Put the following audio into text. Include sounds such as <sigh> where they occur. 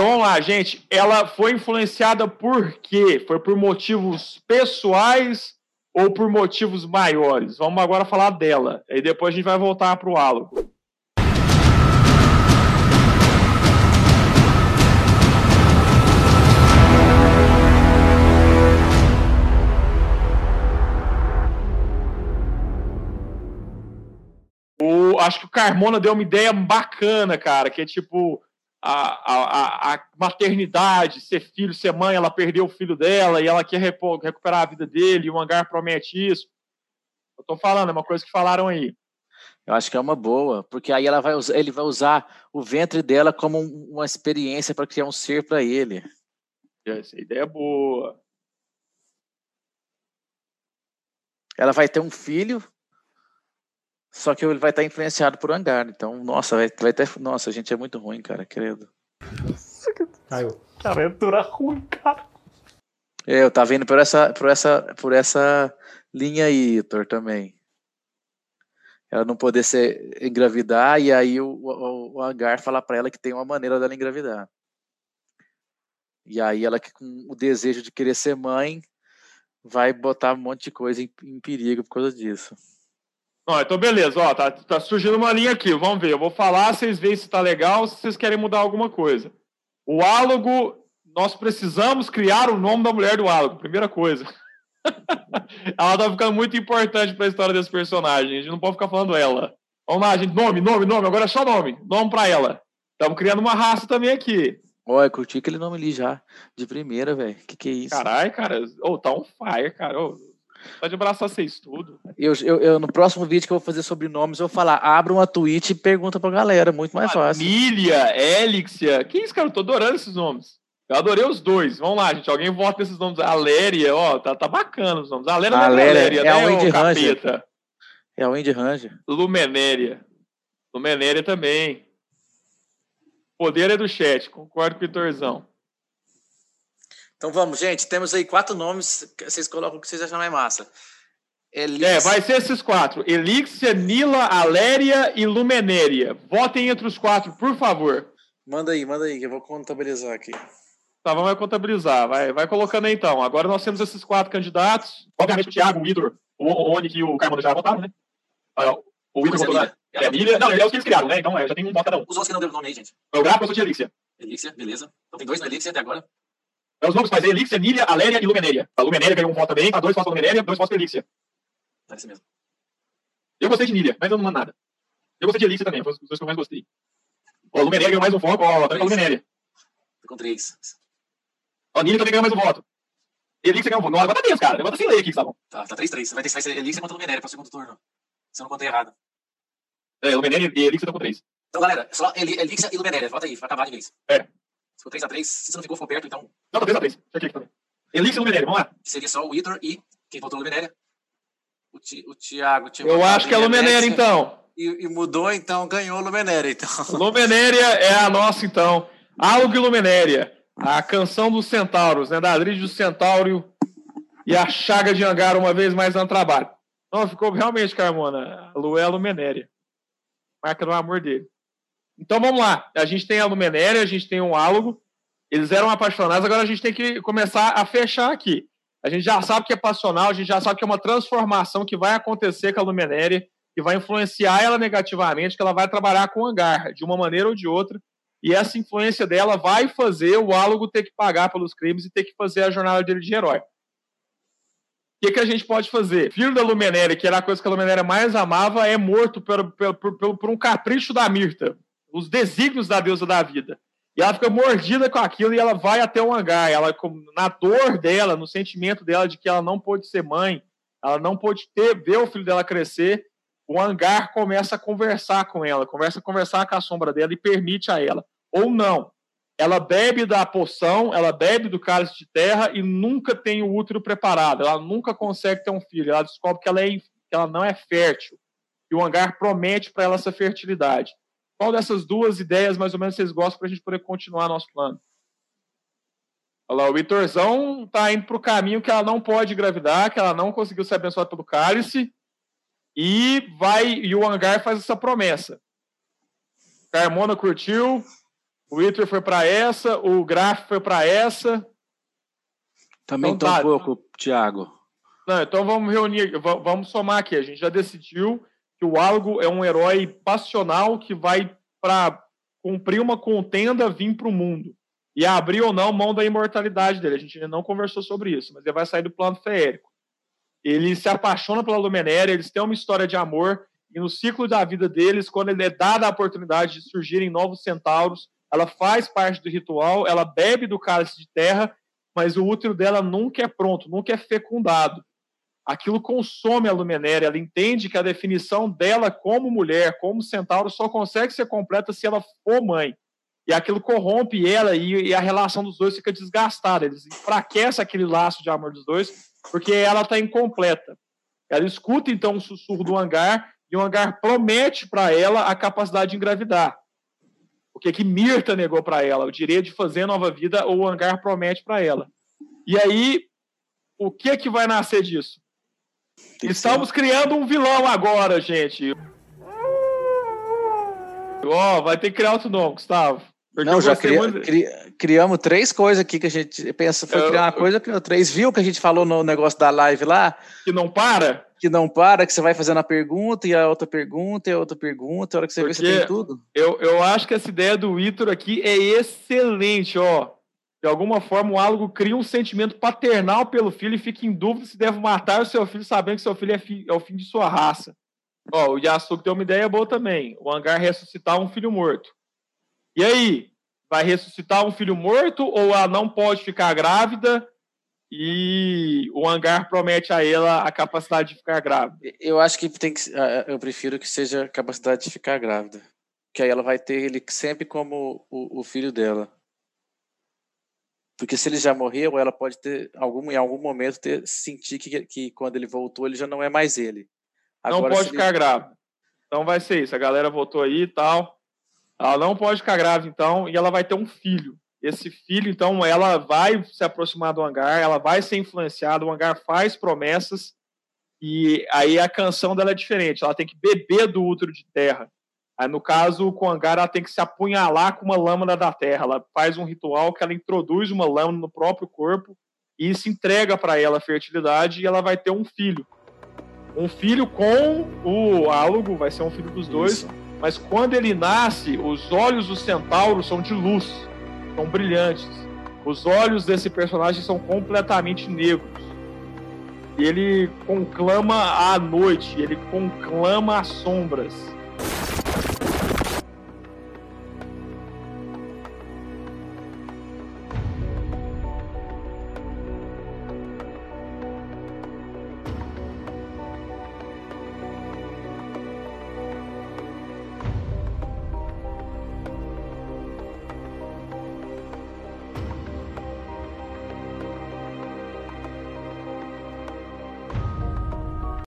Então vamos lá, gente. Ela foi influenciada por quê? Foi por motivos pessoais ou por motivos maiores? Vamos agora falar dela. E depois a gente vai voltar para o álogo. O, acho que o Carmona deu uma ideia bacana, cara, que é tipo a, a, a, maternidade, ser filho, ser mãe, ela perdeu o filho dela e ela quer recuperar a vida dele, e o hangar promete isso. Eu tô falando, é uma coisa que falaram aí. Eu acho que é uma boa, porque aí ela vai usar, ele vai usar o ventre dela como uma experiência para criar um ser para ele. Essa ideia é boa. Ela vai ter um filho só que ele vai estar influenciado por hangar. Então, nossa, vai, vai ter. Nossa, a gente é muito ruim, cara, credo. Caiu. Que aventura ruim, cara. É, eu tava indo por essa, por essa, por essa linha aí, Hitor, também. Ela não poder ser engravidar e aí o, o, o hangar falar para ela que tem uma maneira dela engravidar. E aí ela com o desejo de querer ser mãe vai botar um monte de coisa em, em perigo por causa disso. Ó, então beleza, ó, tá, tá surgindo uma linha aqui, vamos ver. Eu vou falar, vocês veem se tá legal, se vocês querem mudar alguma coisa. O álogo, nós precisamos criar o nome da mulher do álogo, primeira coisa. <laughs> ela tá ficando muito importante para a história desse personagem, a gente não pode ficar falando ela. Vamos lá, gente, nome, nome, nome, agora é só nome, nome para ela. Estamos criando uma raça também aqui. Olha, curti aquele nome ali já, de primeira, velho. Que que é isso? Caralho, cara, oh, tá on fire, cara. Oh, Pode abraçar vocês tudo. Eu, eu, eu, no próximo vídeo que eu vou fazer sobre nomes, eu vou falar, abra uma tweet e pergunta pra galera, muito mais fácil. Família, Elixia, que isso, cara? Eu tô adorando esses nomes. Eu adorei os dois. Vamos lá, gente. Alguém vota esses nomes. Aléria, ó, tá, tá bacana os nomes. Aléria, não é Aléria, é né, a Wendy Ranger. É a Wendy Ranger. Lumenéria. Lumenéria também. Poder é do chat, concordo com o Vitorzão. Então vamos, gente. Temos aí quatro nomes. Vocês colocam o que vocês acham mais massa. Elix... É, vai ser esses quatro: Elixia, Nila, Aléria e Lumenéria. Votem entre os quatro, por favor. Manda aí, manda aí, que eu vou contabilizar aqui. Tá, vamos contabilizar. Vai, vai colocando aí então. Agora nós temos esses quatro candidatos. Obviamente o Thiago, o Vitor, o Oni e o Carmona já votaram, né? O Vitor votou na. É a Nília. Não, é os que eles criaram, né? Então é, já tem um voto cada um. Os outros que não deram nome aí, gente. É o Gráfico, eu sou de Elixia. Elixia, beleza. Então tem dois no Elixia até agora. É os nomes, mas é Elixia, Nília, Aléria e Lumenéria. A Lumenéria ganhou um voto também, tá dois votos para Lumenéria, dois votos para Elixia. Parece mesmo. Eu gostei de Nília, mas eu não mando nada. Eu gostei de Elixia também, foi os dois que eu mais gostei. Ó, Lumenéria ganhou mais um voto, ó, também com a Lumenéria. Tô com três. Ó, Nília também ganhou mais um voto. Elixia ganhou um voto. Não, agora tá cara. Tá sem ler aqui, tá bom. Tá, tá 3-3. Vai, ter, vai ser Elixia contra Lumenéria para o segundo turno. Se eu não contei errado. É, Lumenéria e Elixia estão com 3. Então, galera, só Elixia e Lumenéria. Vota aí, vai acabar de vez. É. Ficou 3x3. Se você não ficou, ficou perto, então. Não, tá 3x3. Chequei aqui também. Elixir Luminéria, vamos lá. Seria só o Itor e quem votou Luminéria? O, Ti, o Thiago tinha Eu acho que é Luminéria, então. E, e, mudou, então ganhou Luminéria. Então. <laughs> Luminéria é a nossa, então. Algo Luminéria. A canção dos centauros, né? Da Adrid do Centauro e a Chaga de Angar uma vez mais no trabalho. Não, ficou realmente, Carmona. A Lu é a Luminéria. Marca do amor dele. Então vamos lá. A gente tem a Lumenéria, a gente tem um álogo. Eles eram apaixonados, agora a gente tem que começar a fechar aqui. A gente já sabe que é passional, a gente já sabe que é uma transformação que vai acontecer com a Lumenéria, que vai influenciar ela negativamente, que ela vai trabalhar com o hangar, de uma maneira ou de outra. E essa influência dela vai fazer o álogo ter que pagar pelos crimes e ter que fazer a jornada dele de herói. O que, que a gente pode fazer? Filho da Lumenéria, que era a coisa que a Lumenéria mais amava, é morto por, por, por, por um capricho da Mirta os desígnios da deusa da vida. E ela fica mordida com aquilo e ela vai até o hangar. Ela, na dor dela, no sentimento dela de que ela não pôde ser mãe, ela não pôde ter, ver o filho dela crescer, o hangar começa a conversar com ela, começa a conversar com a sombra dela e permite a ela. Ou não. Ela bebe da poção, ela bebe do cálice de terra e nunca tem o útero preparado. Ela nunca consegue ter um filho. Ela descobre que ela, é, que ela não é fértil. E o hangar promete para ela essa fertilidade. Qual dessas duas ideias, mais ou menos, vocês gostam para a gente poder continuar nosso plano? Olha lá, o Vitorzão está indo para o caminho que ela não pode engravidar, que ela não conseguiu ser abençoada pelo cálice, e vai e o Hangar faz essa promessa. Carmona curtiu, O Iter foi para essa, o Graf foi para essa. Também então, tá um pouco, Thiago. Não, então vamos reunir, vamos somar aqui. A gente já decidiu que o Algo é um herói passional que vai para cumprir uma contenda, vir para o mundo e abrir ou não mão da imortalidade dele. A gente ainda não conversou sobre isso, mas ele vai sair do plano feérico. Ele se apaixona pela Luminéria, eles têm uma história de amor, e no ciclo da vida deles, quando ele é dada a oportunidade de surgirem novos centauros, ela faz parte do ritual, ela bebe do cálice de terra, mas o útero dela nunca é pronto, nunca é fecundado. Aquilo consome a Luminéria, ela entende que a definição dela como mulher, como centauro, só consegue ser completa se ela for mãe. E aquilo corrompe ela e, e a relação dos dois fica desgastada. Eles enfraquecem aquele laço de amor dos dois, porque ela está incompleta. Ela escuta então o sussurro do hangar e o hangar promete para ela a capacidade de engravidar. O que que Mirta negou para ela? O direito de fazer nova vida, ou o hangar promete para ela. E aí, o que que vai nascer disso? Estamos criando um vilão agora, gente. Ó, oh, vai ter que criar outro nome, Gustavo. Não, já cri, muito... cri, criamos três coisas aqui que a gente pensa, foi eu, criar uma coisa, criou três. Viu que a gente falou no negócio da live lá? Que não para? Que não para, que você vai fazendo a pergunta e a outra pergunta e a outra pergunta, a hora que você Porque vê, você tem tudo. Eu, eu acho que essa ideia do Vitor aqui é excelente, ó. De alguma forma, o Álogo cria um sentimento paternal pelo filho e fica em dúvida se deve matar o seu filho, sabendo que seu filho é, fi, é o fim de sua raça. Ó, o Yasuko tem uma ideia boa também. O Angar ressuscitar um filho morto. E aí? Vai ressuscitar um filho morto ou ela não pode ficar grávida e o hangar promete a ela a capacidade de ficar grávida? Eu acho que tem que. Eu prefiro que seja a capacidade de ficar grávida. Que aí ela vai ter ele sempre como o, o filho dela. Porque se ele já morreu, ela pode ter algum, em algum momento ter sentir que, que quando ele voltou ele já não é mais ele. Agora, não pode ficar ele... grávida. Então vai ser isso. A galera votou aí e tal. Ela não pode ficar grávida, então, e ela vai ter um filho. Esse filho, então, ela vai se aproximar do hangar, ela vai ser influenciada, o hangar faz promessas, e aí a canção dela é diferente. Ela tem que beber do útero de terra. Aí, no caso, o hangar, ela tem que se apunhalar com uma lâmina da terra. Ela faz um ritual que ela introduz uma lâmina no próprio corpo e se entrega para ela a fertilidade e ela vai ter um filho. Um filho com o álogo, vai ser um filho dos dois. Isso mas quando ele nasce, os olhos do centauro são de luz, são brilhantes. Os olhos desse personagem são completamente negros. E ele conclama a noite, ele conclama as sombras.